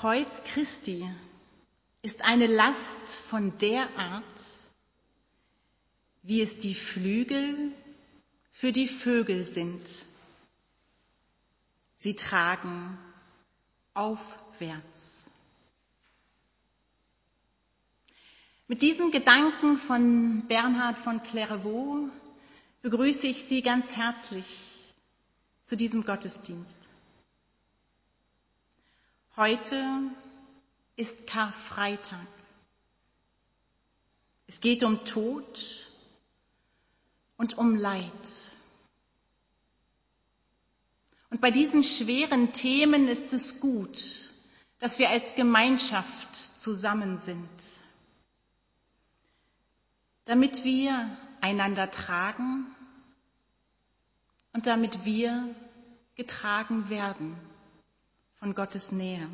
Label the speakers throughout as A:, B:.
A: Kreuz Christi ist eine Last von der Art, wie es die Flügel für die Vögel sind. Sie tragen aufwärts. Mit diesen Gedanken von Bernhard von Clairvaux begrüße ich Sie ganz herzlich zu diesem Gottesdienst. Heute ist Karfreitag. Es geht um Tod und um Leid. Und bei diesen schweren Themen ist es gut, dass wir als Gemeinschaft zusammen sind, damit wir einander tragen und damit wir getragen werden von Gottes Nähe.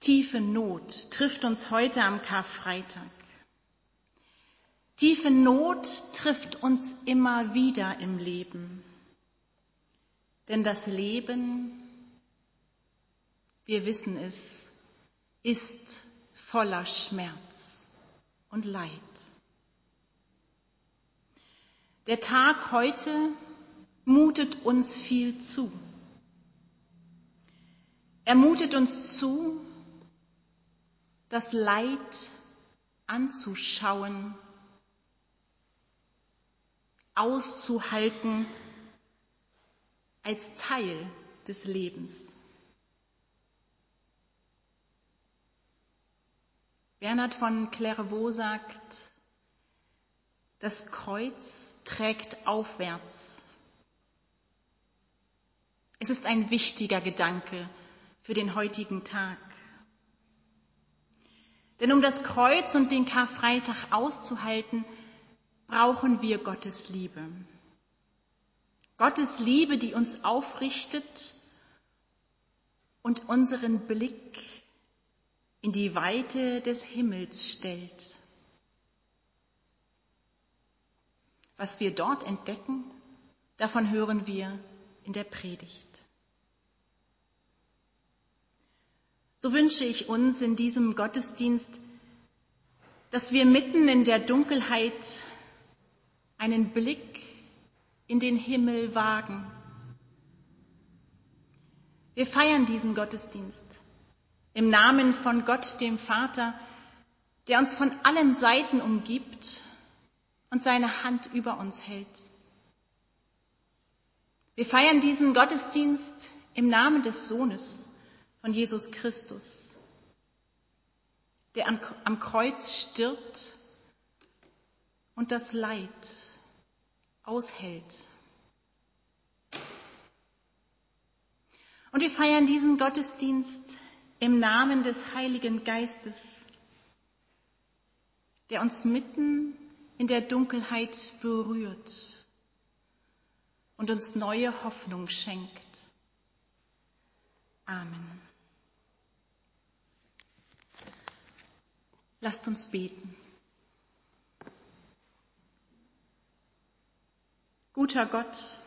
A: Tiefe Not trifft uns heute am Karfreitag. Tiefe Not trifft uns immer wieder im Leben. Denn das Leben, wir wissen es, ist voller Schmerz und Leid. Der Tag heute mutet uns viel zu. Er mutet uns zu, das Leid anzuschauen, auszuhalten als Teil des Lebens. Bernhard von Clairvaux sagt, das Kreuz trägt aufwärts. Es ist ein wichtiger Gedanke für den heutigen Tag. Denn um das Kreuz und den Karfreitag auszuhalten, brauchen wir Gottes Liebe. Gottes Liebe, die uns aufrichtet und unseren Blick in die Weite des Himmels stellt. Was wir dort entdecken, davon hören wir in der Predigt. So wünsche ich uns in diesem Gottesdienst, dass wir mitten in der Dunkelheit einen Blick in den Himmel wagen. Wir feiern diesen Gottesdienst im Namen von Gott, dem Vater, der uns von allen Seiten umgibt und seine Hand über uns hält. Wir feiern diesen Gottesdienst im Namen des Sohnes, von Jesus Christus, der am Kreuz stirbt und das Leid aushält. Und wir feiern diesen Gottesdienst im Namen des Heiligen Geistes, der uns mitten in der Dunkelheit berührt und uns neue Hoffnung schenkt. Amen. Lasst uns beten. Guter Gott,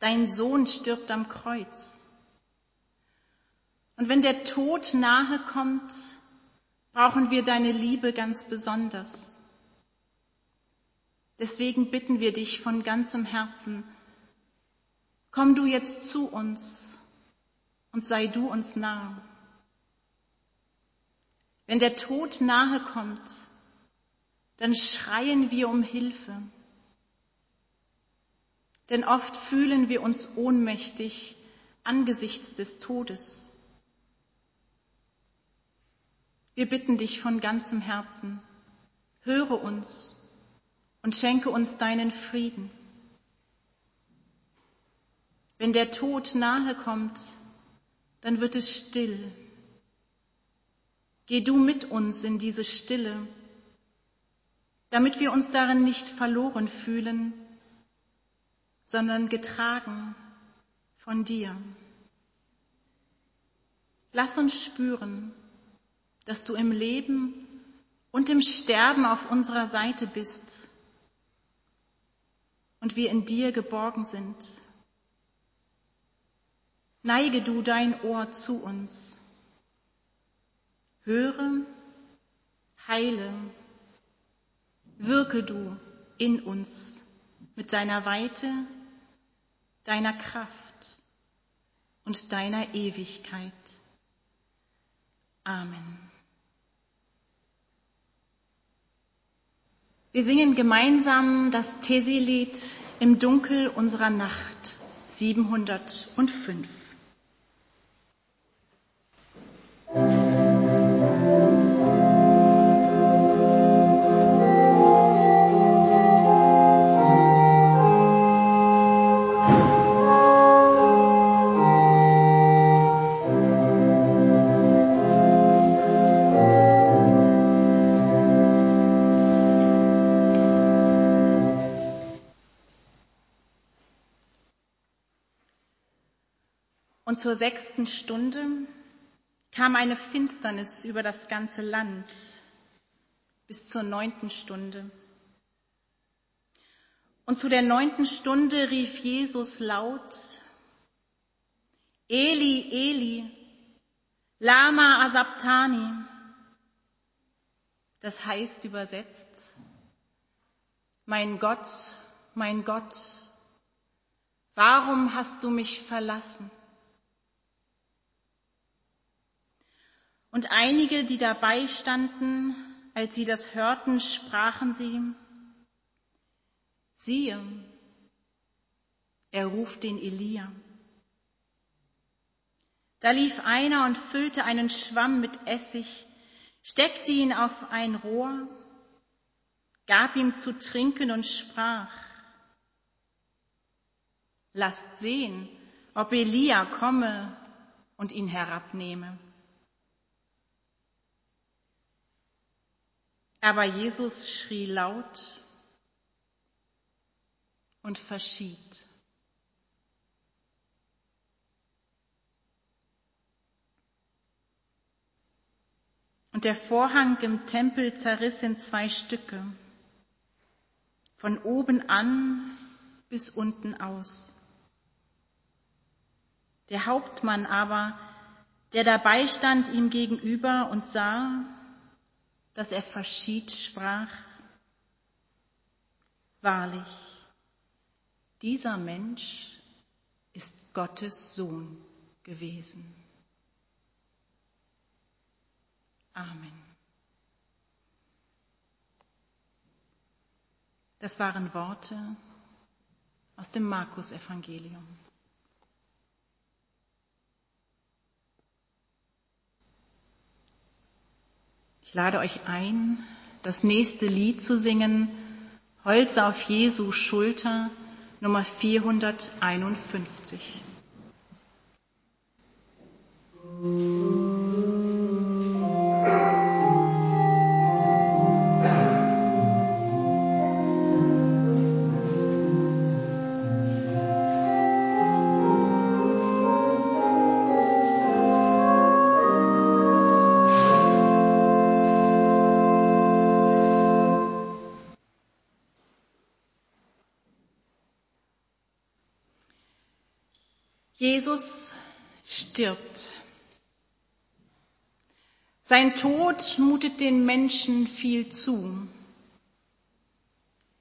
A: dein Sohn stirbt am Kreuz. Und wenn der Tod nahe kommt, brauchen wir deine Liebe ganz besonders. Deswegen bitten wir dich von ganzem Herzen, komm du jetzt zu uns und sei du uns nah. Wenn der Tod nahe kommt, dann schreien wir um Hilfe. Denn oft fühlen wir uns ohnmächtig angesichts des Todes. Wir bitten dich von ganzem Herzen, höre uns und schenke uns deinen Frieden. Wenn der Tod nahe kommt, dann wird es still Geh du mit uns in diese Stille, damit wir uns darin nicht verloren fühlen, sondern getragen von dir. Lass uns spüren, dass du im Leben und im Sterben auf unserer Seite bist und wir in dir geborgen sind. neige du dein Ohr zu uns. Höre, heile, wirke du in uns mit deiner Weite, deiner Kraft und deiner Ewigkeit. Amen. Wir singen gemeinsam das Tesi-Lied im Dunkel unserer Nacht 705. Und zur sechsten Stunde kam eine Finsternis über das ganze Land bis zur neunten Stunde. Und zu der neunten Stunde rief Jesus laut, Eli, Eli, Lama Asabtani. Das heißt übersetzt, mein Gott, mein Gott, warum hast du mich verlassen? Und einige, die dabei standen, als sie das hörten, sprachen sie, siehe, er ruft den Elia. Da lief einer und füllte einen Schwamm mit Essig, steckte ihn auf ein Rohr, gab ihm zu trinken und sprach, lasst sehen, ob Elia komme und ihn herabnehme. Aber Jesus schrie laut und verschied. Und der Vorhang im Tempel zerriss in zwei Stücke, von oben an bis unten aus. Der Hauptmann aber, der dabei stand ihm gegenüber und sah, dass er verschied, sprach, wahrlich, dieser Mensch ist Gottes Sohn gewesen. Amen. Das waren Worte aus dem Markus-Evangelium. Ich lade euch ein, das nächste Lied zu singen, Holz auf Jesu Schulter, Nummer 451. Jesus Sein Tod mutet den Menschen viel zu.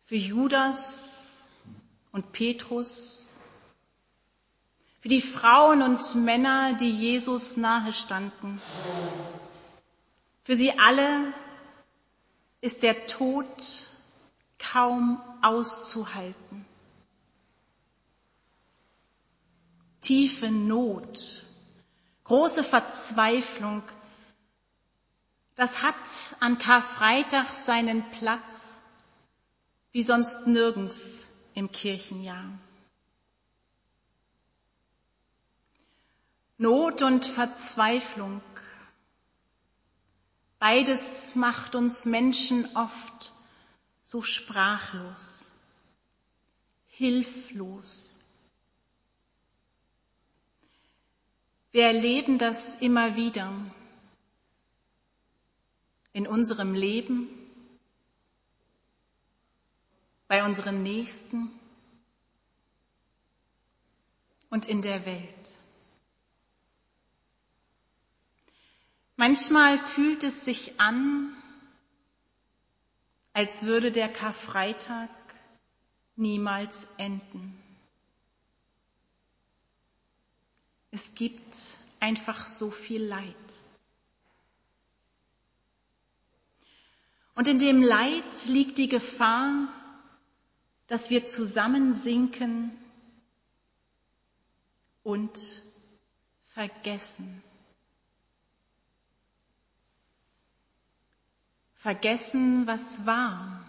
A: Für Judas und Petrus, für die Frauen und Männer, die Jesus nahe standen. Für sie alle ist der Tod kaum auszuhalten. tiefe Not, große Verzweiflung, das hat an Karfreitag seinen Platz wie sonst nirgends im Kirchenjahr. Not und Verzweiflung, beides macht uns Menschen oft so sprachlos, hilflos. Wir erleben das immer wieder in unserem Leben, bei unseren Nächsten und in der Welt. Manchmal fühlt es sich an, als würde der Karfreitag niemals enden. Es gibt einfach so viel Leid. Und in dem Leid liegt die Gefahr, dass wir zusammensinken und vergessen. Vergessen, was war.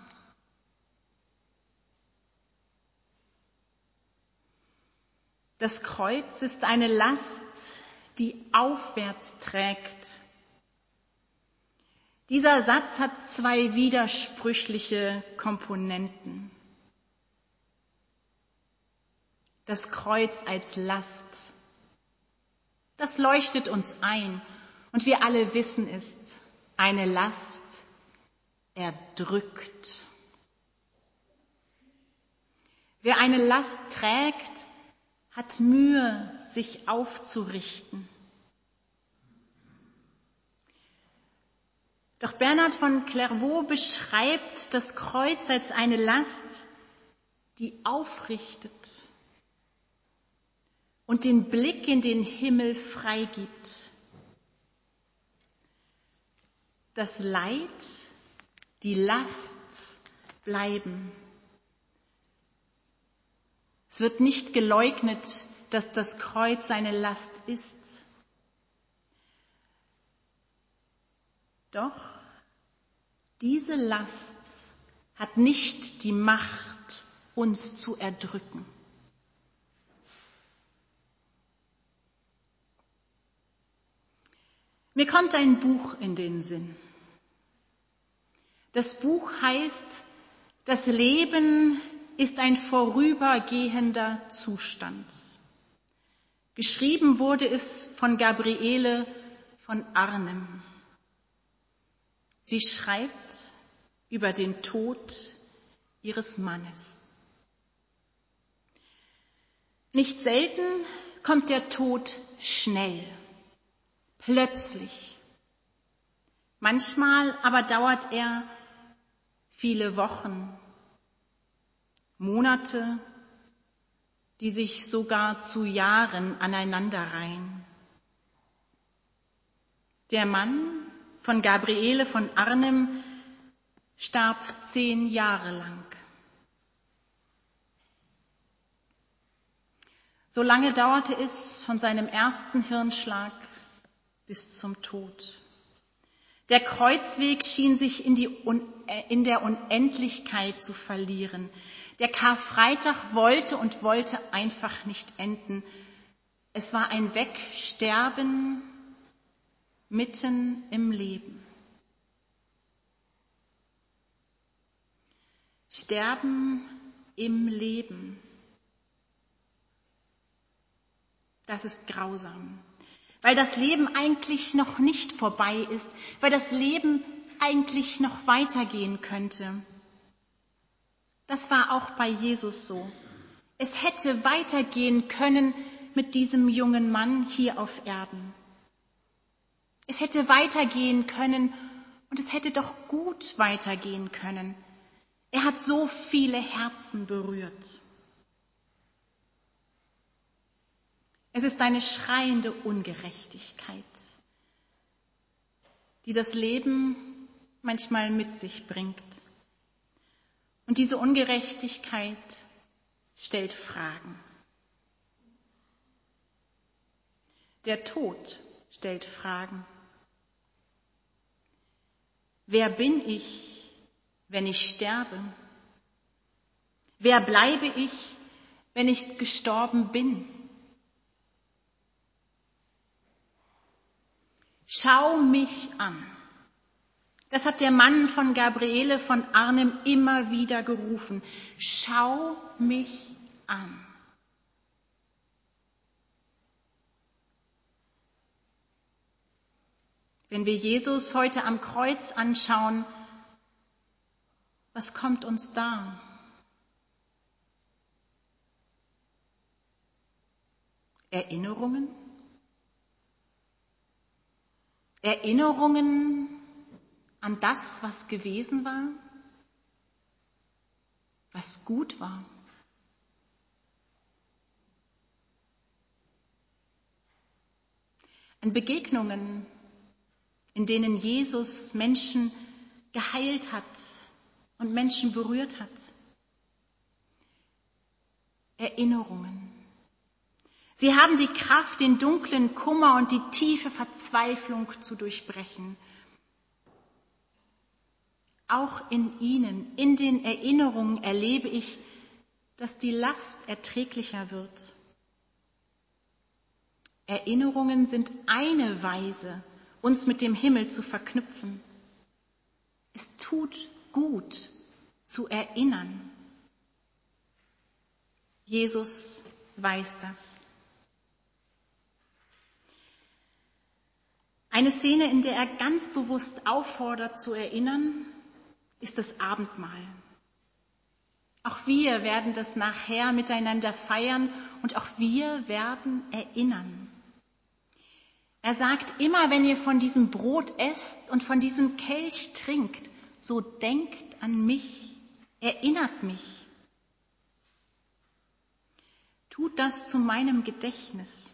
A: Das Kreuz ist eine Last, die aufwärts trägt. Dieser Satz hat zwei widersprüchliche Komponenten. Das Kreuz als Last. Das leuchtet uns ein und wir alle wissen es. Eine Last erdrückt. Wer eine Last trägt, hat Mühe, sich aufzurichten. Doch Bernhard von Clairvaux beschreibt das Kreuz als eine Last, die aufrichtet und den Blick in den Himmel freigibt. Das Leid, die Last bleiben. Es wird nicht geleugnet, dass das Kreuz eine Last ist. Doch diese Last hat nicht die Macht, uns zu erdrücken. Mir kommt ein Buch in den Sinn. Das Buch heißt Das Leben ist ein vorübergehender Zustand. Geschrieben wurde es von Gabriele von Arnim. Sie schreibt über den Tod ihres Mannes. Nicht selten kommt der Tod schnell, plötzlich. Manchmal aber dauert er viele Wochen, Monate, die sich sogar zu Jahren aneinanderreihen. Der Mann von Gabriele von Arnim starb zehn Jahre lang. So lange dauerte es von seinem ersten Hirnschlag bis zum Tod. Der Kreuzweg schien sich in, äh, in der Unendlichkeit zu verlieren. Der Karfreitag wollte und wollte einfach nicht enden. Es war ein Wegsterben mitten im Leben. Sterben im Leben. Das ist grausam, weil das Leben eigentlich noch nicht vorbei ist, weil das Leben eigentlich noch weitergehen könnte. Das war auch bei Jesus so. Es hätte weitergehen können mit diesem jungen Mann hier auf Erden. Es hätte weitergehen können und es hätte doch gut weitergehen können. Er hat so viele Herzen berührt. Es ist eine schreiende Ungerechtigkeit, die das Leben manchmal mit sich bringt. Und diese Ungerechtigkeit stellt Fragen. Der Tod stellt Fragen. Wer bin ich, wenn ich sterbe? Wer bleibe ich, wenn ich gestorben bin? Schau mich an. Das hat der Mann von Gabriele von Arnim immer wieder gerufen. Schau mich an. Wenn wir Jesus heute am Kreuz anschauen, was kommt uns da? Erinnerungen? Erinnerungen an das, was gewesen war, was gut war. An Begegnungen, in denen Jesus Menschen geheilt hat und Menschen berührt hat. Erinnerungen. Sie haben die Kraft, den dunklen Kummer und die tiefe Verzweiflung zu durchbrechen. Auch in ihnen, in den Erinnerungen erlebe ich, dass die Last erträglicher wird. Erinnerungen sind eine Weise, uns mit dem Himmel zu verknüpfen. Es tut gut zu erinnern. Jesus weiß das. Eine Szene, in der er ganz bewusst auffordert zu erinnern, ist das Abendmahl. Auch wir werden das nachher miteinander feiern und auch wir werden erinnern. Er sagt immer, wenn ihr von diesem Brot esst und von diesem Kelch trinkt, so denkt an mich, erinnert mich. Tut das zu meinem Gedächtnis.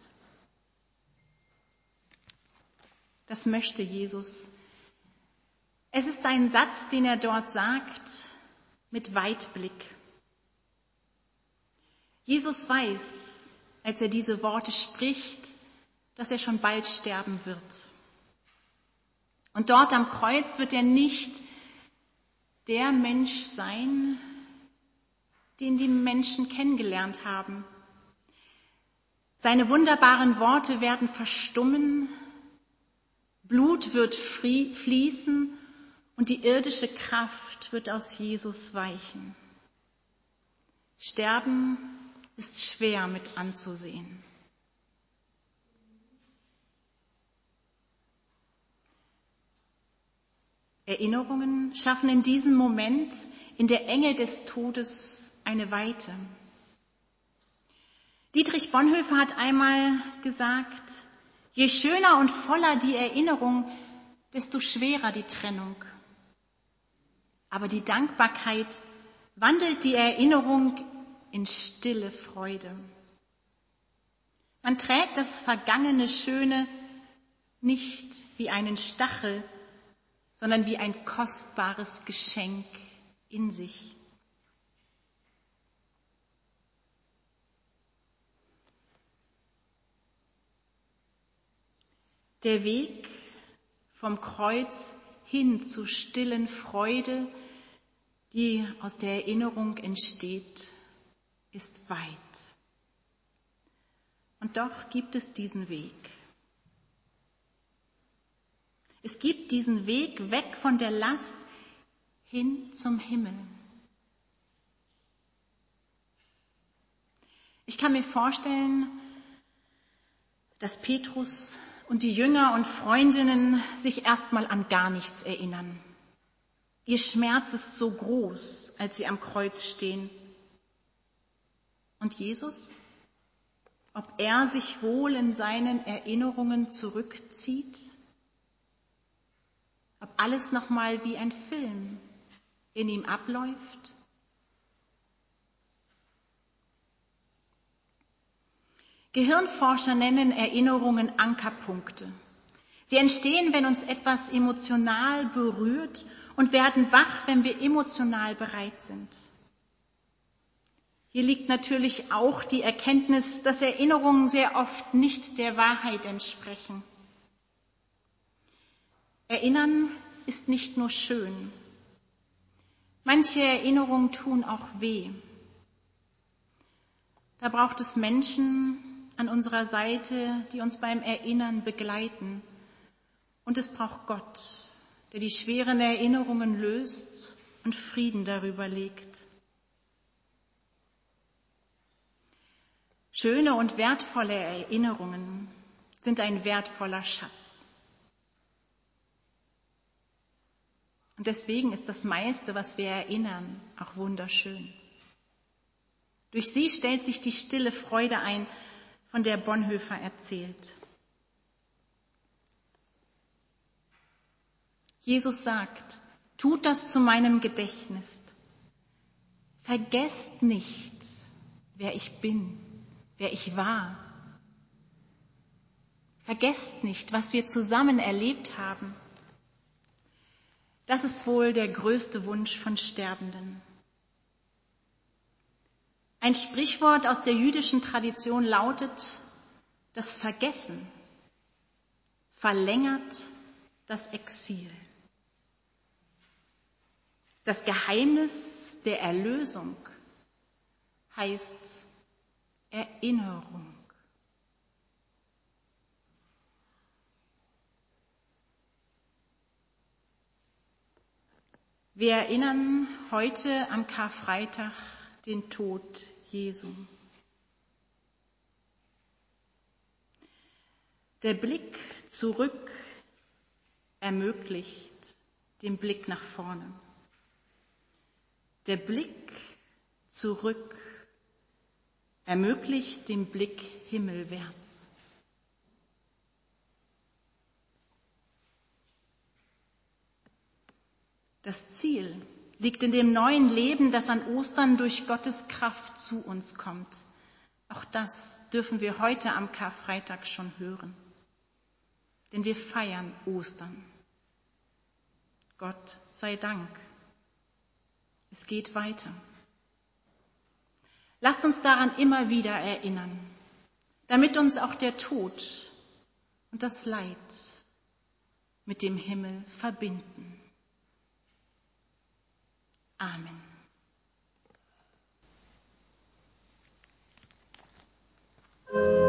A: Das möchte Jesus. Es ist ein Satz, den er dort sagt, mit Weitblick. Jesus weiß, als er diese Worte spricht, dass er schon bald sterben wird. Und dort am Kreuz wird er nicht der Mensch sein, den die Menschen kennengelernt haben. Seine wunderbaren Worte werden verstummen, Blut wird fließen und die irdische Kraft wird aus Jesus weichen. Sterben ist schwer mit anzusehen. Erinnerungen schaffen in diesem Moment in der Enge des Todes eine Weite. Dietrich Bonhoeffer hat einmal gesagt, je schöner und voller die Erinnerung, desto schwerer die Trennung. Aber die Dankbarkeit wandelt die Erinnerung in stille Freude. Man trägt das vergangene Schöne nicht wie einen Stachel, sondern wie ein kostbares Geschenk in sich. Der Weg vom Kreuz hin zu stillen Freude, die aus der Erinnerung entsteht, ist weit. Und doch gibt es diesen Weg. Es gibt diesen Weg weg von der Last hin zum Himmel. Ich kann mir vorstellen, dass Petrus und die Jünger und Freundinnen sich erstmal an gar nichts erinnern. Ihr Schmerz ist so groß, als sie am Kreuz stehen. Und Jesus? Ob er sich wohl in seinen Erinnerungen zurückzieht? Ob alles nochmal wie ein Film in ihm abläuft. Gehirnforscher nennen Erinnerungen Ankerpunkte. Sie entstehen, wenn uns etwas emotional berührt und werden wach, wenn wir emotional bereit sind. Hier liegt natürlich auch die Erkenntnis, dass Erinnerungen sehr oft nicht der Wahrheit entsprechen. Erinnern ist nicht nur schön. Manche Erinnerungen tun auch weh. Da braucht es Menschen an unserer Seite, die uns beim Erinnern begleiten. Und es braucht Gott, der die schweren Erinnerungen löst und Frieden darüber legt. Schöne und wertvolle Erinnerungen sind ein wertvoller Schatz. Und deswegen ist das meiste, was wir erinnern, auch wunderschön. Durch sie stellt sich die stille Freude ein, von der Bonhoeffer erzählt. Jesus sagt, tut das zu meinem Gedächtnis. Vergesst nicht, wer ich bin, wer ich war. Vergesst nicht, was wir zusammen erlebt haben. Das ist wohl der größte Wunsch von Sterbenden. Ein Sprichwort aus der jüdischen Tradition lautet, das Vergessen verlängert das Exil. Das Geheimnis der Erlösung heißt Erinnerung. Wir erinnern heute am Karfreitag den Tod Jesu. Der Blick zurück ermöglicht den Blick nach vorne. Der Blick zurück ermöglicht den Blick himmelwärts. Das Ziel liegt in dem neuen Leben, das an Ostern durch Gottes Kraft zu uns kommt. Auch das dürfen wir heute am Karfreitag schon hören. Denn wir feiern Ostern. Gott sei Dank. Es geht weiter. Lasst uns daran immer wieder erinnern, damit uns auch der Tod und das Leid mit dem Himmel verbinden. Amen. In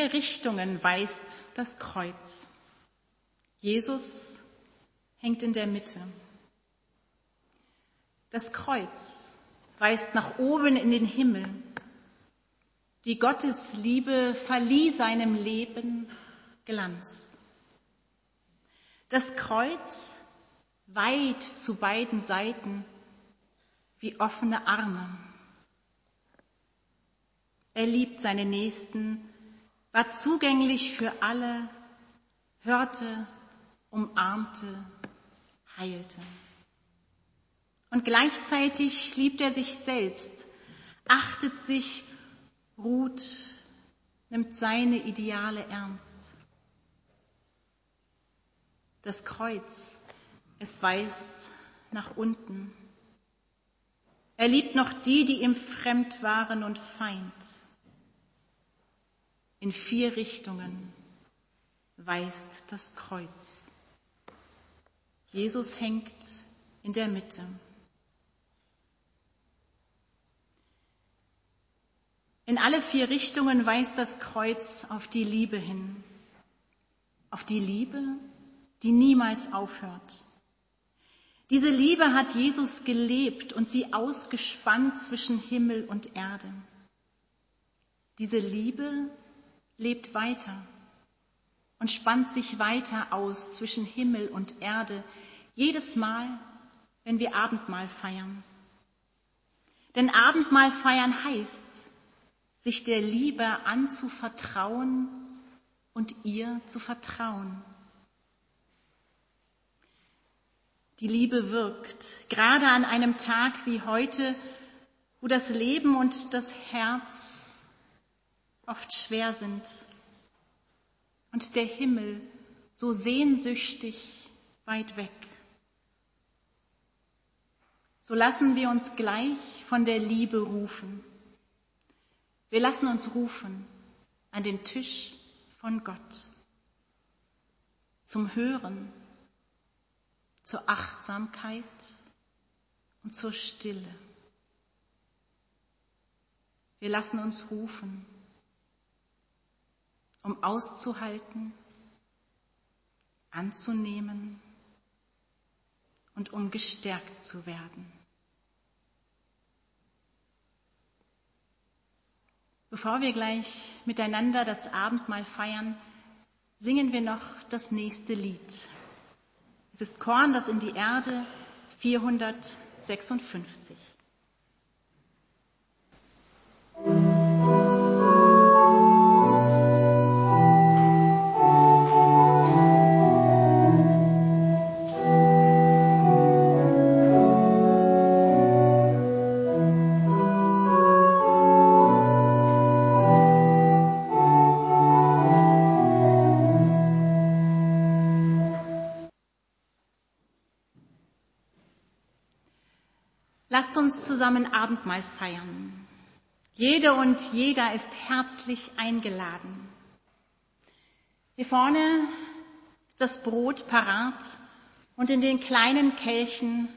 A: vier Richtungen weist das Kreuz. Jesus hängt in der Mitte. Das Kreuz weist nach oben in den Himmel. Die Gottesliebe verlieh seinem Leben Glanz. Das Kreuz weit zu beiden Seiten wie offene Arme. Er liebt seine Nächsten, war zugänglich für alle, hörte, umarmte, heilte. Und gleichzeitig liebt er sich selbst, achtet sich, ruht, nimmt seine Ideale ernst. Das Kreuz, es weist nach unten. Er liebt noch die, die ihm fremd waren und Feind. In vier Richtungen weist das Kreuz. Jesus hängt in der Mitte. In alle vier Richtungen weist das Kreuz auf die Liebe hin. Auf die Liebe, die niemals aufhört. Diese Liebe hat Jesus gelebt und sie ausgespannt zwischen Himmel und Erde. Diese Liebe lebt weiter und spannt sich weiter aus zwischen Himmel und Erde, jedes Mal, wenn wir Abendmahl feiern. Denn Abendmahl feiern heißt, sich der Liebe anzuvertrauen und ihr zu vertrauen. Die Liebe wirkt, gerade an einem Tag wie heute, wo das Leben und das Herz oft schwer sind und der Himmel so sehnsüchtig weit weg. So lassen wir uns gleich von der Liebe rufen. Wir lassen uns rufen an den Tisch von Gott zum Hören, zur Achtsamkeit und zur Stille. Wir lassen uns rufen um auszuhalten, anzunehmen und um gestärkt zu werden. Bevor wir gleich miteinander das Abendmahl feiern, singen wir noch das nächste Lied. Es ist Korn, das in die Erde 456. Lasst uns zusammen Abendmahl feiern. Jede und jeder ist herzlich eingeladen. Hier vorne ist das Brot parat und in den kleinen Kelchen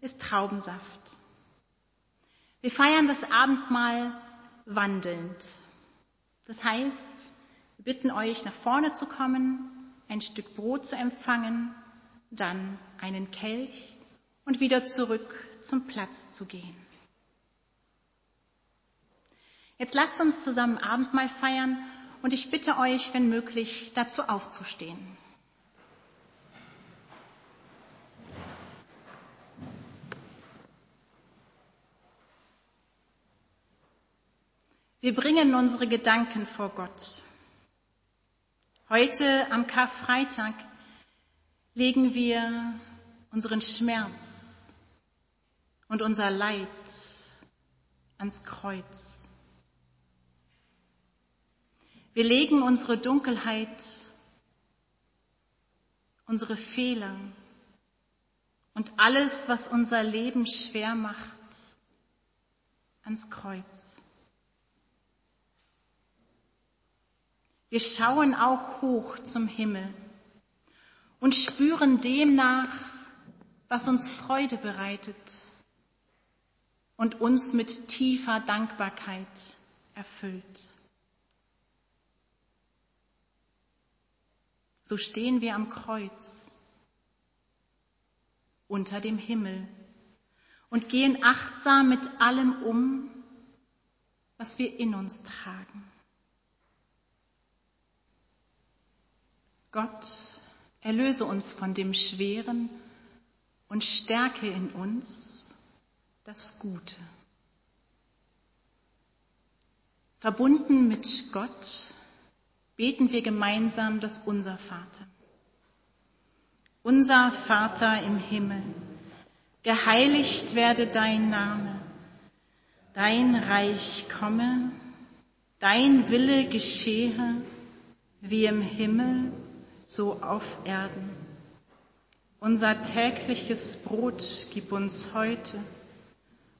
A: ist Traubensaft. Wir feiern das Abendmahl wandelnd. Das heißt, wir bitten euch, nach vorne zu kommen, ein Stück Brot zu empfangen, dann einen Kelch und wieder zurück zum Platz zu gehen. Jetzt lasst uns zusammen Abendmahl feiern und ich bitte euch, wenn möglich, dazu aufzustehen. Wir bringen unsere Gedanken vor Gott. Heute am Karfreitag legen wir unseren Schmerz, und unser Leid ans Kreuz. Wir legen unsere Dunkelheit, unsere Fehler und alles, was unser Leben schwer macht, ans Kreuz. Wir schauen auch hoch zum Himmel und spüren demnach, was uns Freude bereitet und uns mit tiefer Dankbarkeit erfüllt. So stehen wir am Kreuz unter dem Himmel und gehen achtsam mit allem um, was wir in uns tragen. Gott Erlöse uns von dem Schweren und stärke in uns das Gute. Verbunden mit Gott beten wir gemeinsam das Unser Vater. Unser Vater im Himmel, geheiligt werde dein Name, dein Reich komme, dein Wille geschehe, wie im Himmel, so auf Erden. Unser tägliches Brot gib uns heute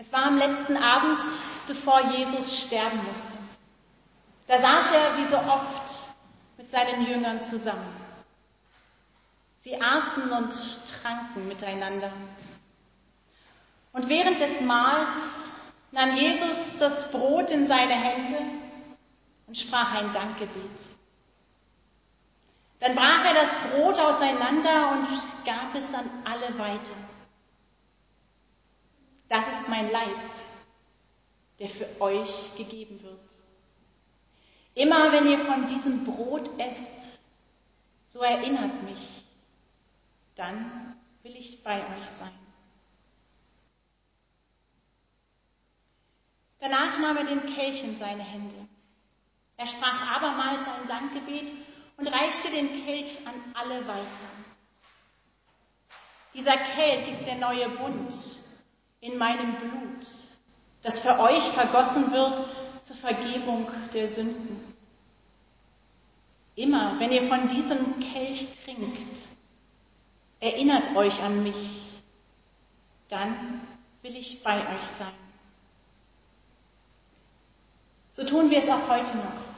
B: Es war am letzten Abend, bevor Jesus sterben musste. Da saß er wie so oft mit seinen Jüngern zusammen. Sie aßen und tranken miteinander. Und während des Mahls nahm Jesus das Brot in seine Hände und sprach ein Dankgebet. Dann brach er das Brot auseinander und gab es an alle weiter. Das ist mein Leib, der für euch gegeben wird. Immer wenn ihr von diesem Brot esst, so erinnert mich, dann will ich bei euch sein. Danach nahm er den Kelch in seine Hände. Er sprach abermals ein Dankgebet und reichte den Kelch an alle weiter. Dieser Kelch ist der neue Bund, in meinem Blut, das für euch vergossen wird zur Vergebung der Sünden. Immer, wenn ihr von diesem Kelch trinkt, erinnert euch an mich, dann will ich bei euch sein. So tun wir es auch heute noch.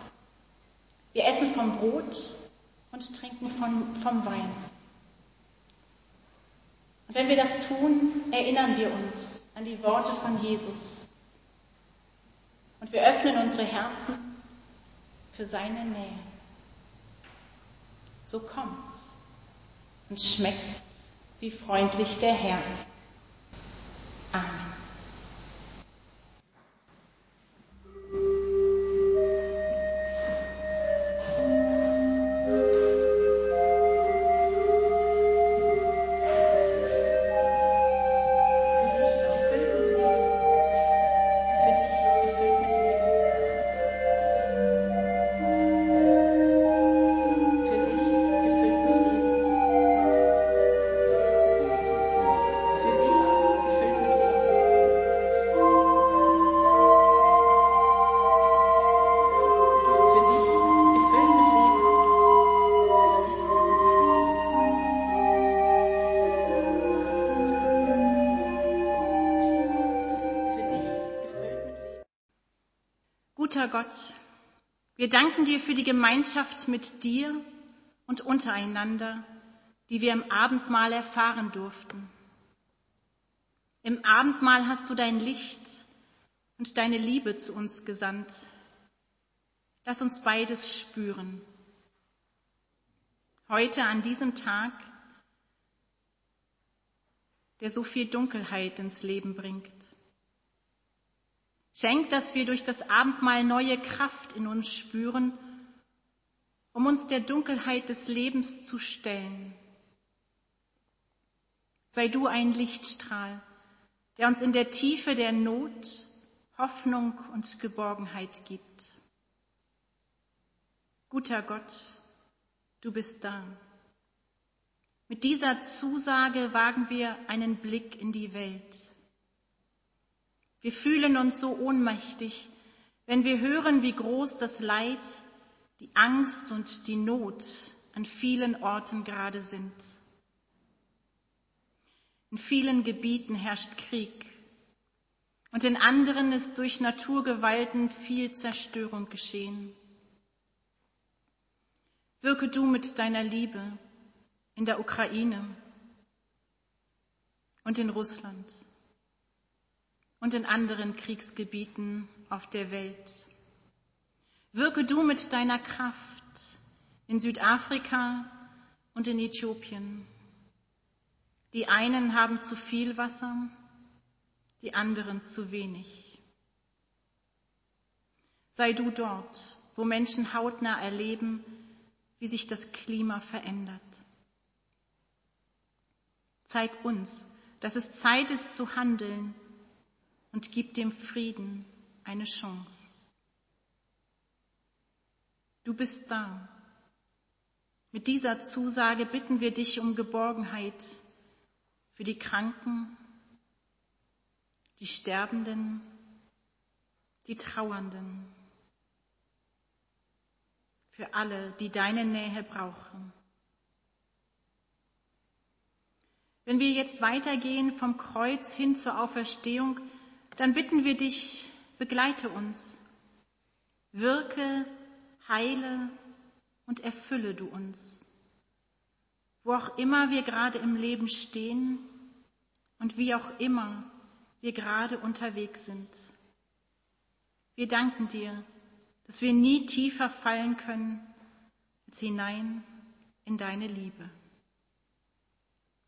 B: Wir essen vom Brot und trinken von, vom Wein. Und wenn wir das tun, erinnern wir uns an die Worte von Jesus. Und wir öffnen unsere Herzen für seine Nähe. So kommt und schmeckt, wie freundlich der Herr ist. Amen.
A: Gott, wir danken dir für die Gemeinschaft mit dir und untereinander, die wir im Abendmahl erfahren durften. Im Abendmahl hast du dein Licht und deine Liebe zu uns gesandt. Lass uns beides spüren. Heute an diesem Tag, der so viel Dunkelheit ins Leben bringt. Schenk, dass wir durch das Abendmahl neue Kraft in uns spüren, um uns der Dunkelheit des Lebens zu stellen. Sei du ein Lichtstrahl, der uns in der Tiefe der Not Hoffnung und Geborgenheit gibt. Guter Gott, du bist da. Mit dieser Zusage wagen wir einen Blick in die Welt. Wir fühlen uns so ohnmächtig, wenn wir hören, wie groß das Leid, die Angst und die Not an vielen Orten gerade sind. In vielen Gebieten herrscht Krieg und in anderen ist durch Naturgewalten viel Zerstörung geschehen. Wirke du mit deiner Liebe in der Ukraine und in Russland und in anderen Kriegsgebieten auf der Welt. Wirke du mit deiner Kraft in Südafrika und in Äthiopien. Die einen haben zu viel Wasser, die anderen zu wenig. Sei du dort, wo Menschen hautnah erleben, wie sich das Klima verändert. Zeig uns, dass es Zeit ist zu handeln und gib dem Frieden eine Chance. Du bist da. Mit dieser Zusage bitten wir dich um Geborgenheit für die Kranken, die Sterbenden, die Trauernden, für alle, die deine Nähe brauchen. Wenn wir jetzt weitergehen vom Kreuz hin zur Auferstehung, dann bitten wir dich, begleite uns, wirke, heile und erfülle du uns. Wo auch immer wir gerade im Leben stehen und wie auch immer wir gerade unterwegs sind. Wir danken dir, dass wir nie tiefer fallen können als hinein in deine Liebe.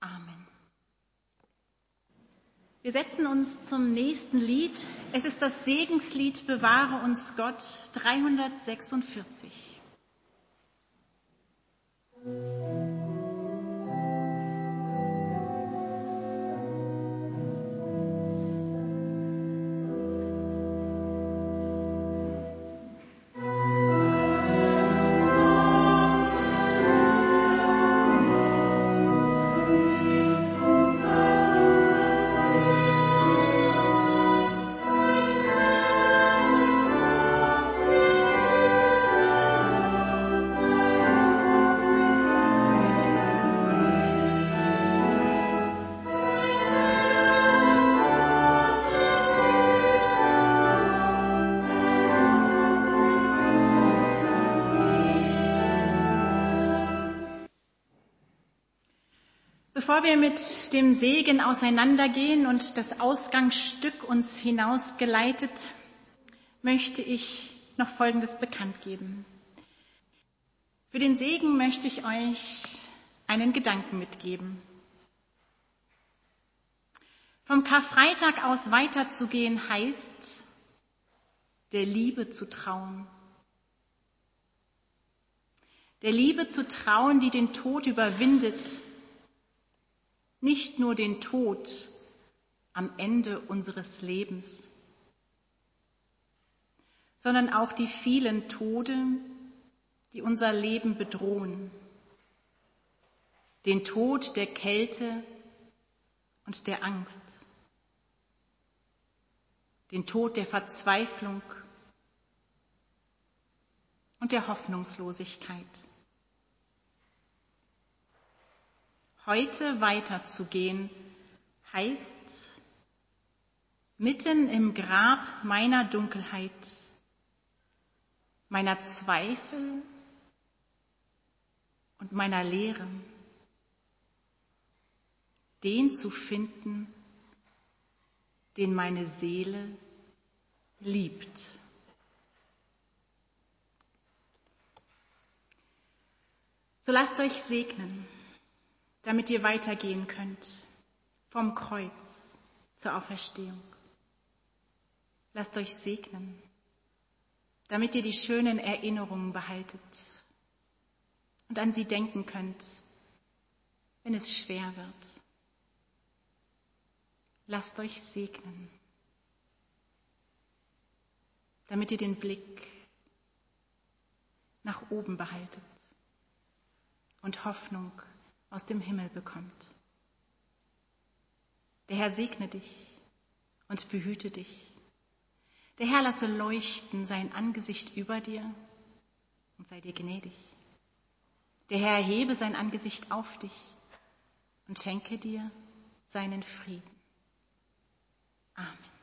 A: Amen. Wir setzen uns zum nächsten Lied. Es ist das Segenslied Bewahre uns Gott 346. Bevor wir mit dem Segen auseinandergehen und das Ausgangsstück uns hinausgeleitet, möchte ich noch Folgendes bekannt geben. Für den Segen möchte ich euch einen Gedanken mitgeben. Vom Karfreitag aus weiterzugehen heißt, der Liebe zu trauen. Der Liebe zu trauen, die den Tod überwindet nicht nur den Tod am Ende unseres Lebens, sondern auch die vielen Tode, die unser Leben bedrohen. Den Tod der Kälte und der Angst. Den Tod der Verzweiflung und der Hoffnungslosigkeit. Heute weiterzugehen heißt, mitten im Grab meiner Dunkelheit, meiner Zweifel und meiner Lehre, den zu finden, den meine Seele liebt. So lasst euch segnen damit ihr weitergehen könnt vom Kreuz zur Auferstehung. Lasst euch segnen, damit ihr die schönen Erinnerungen behaltet und an sie denken könnt, wenn es schwer wird. Lasst euch segnen, damit ihr den Blick nach oben behaltet und Hoffnung aus dem Himmel bekommt. Der Herr segne dich und behüte dich. Der Herr lasse leuchten sein Angesicht über dir und sei dir gnädig. Der Herr erhebe sein Angesicht auf dich und schenke dir seinen Frieden. Amen.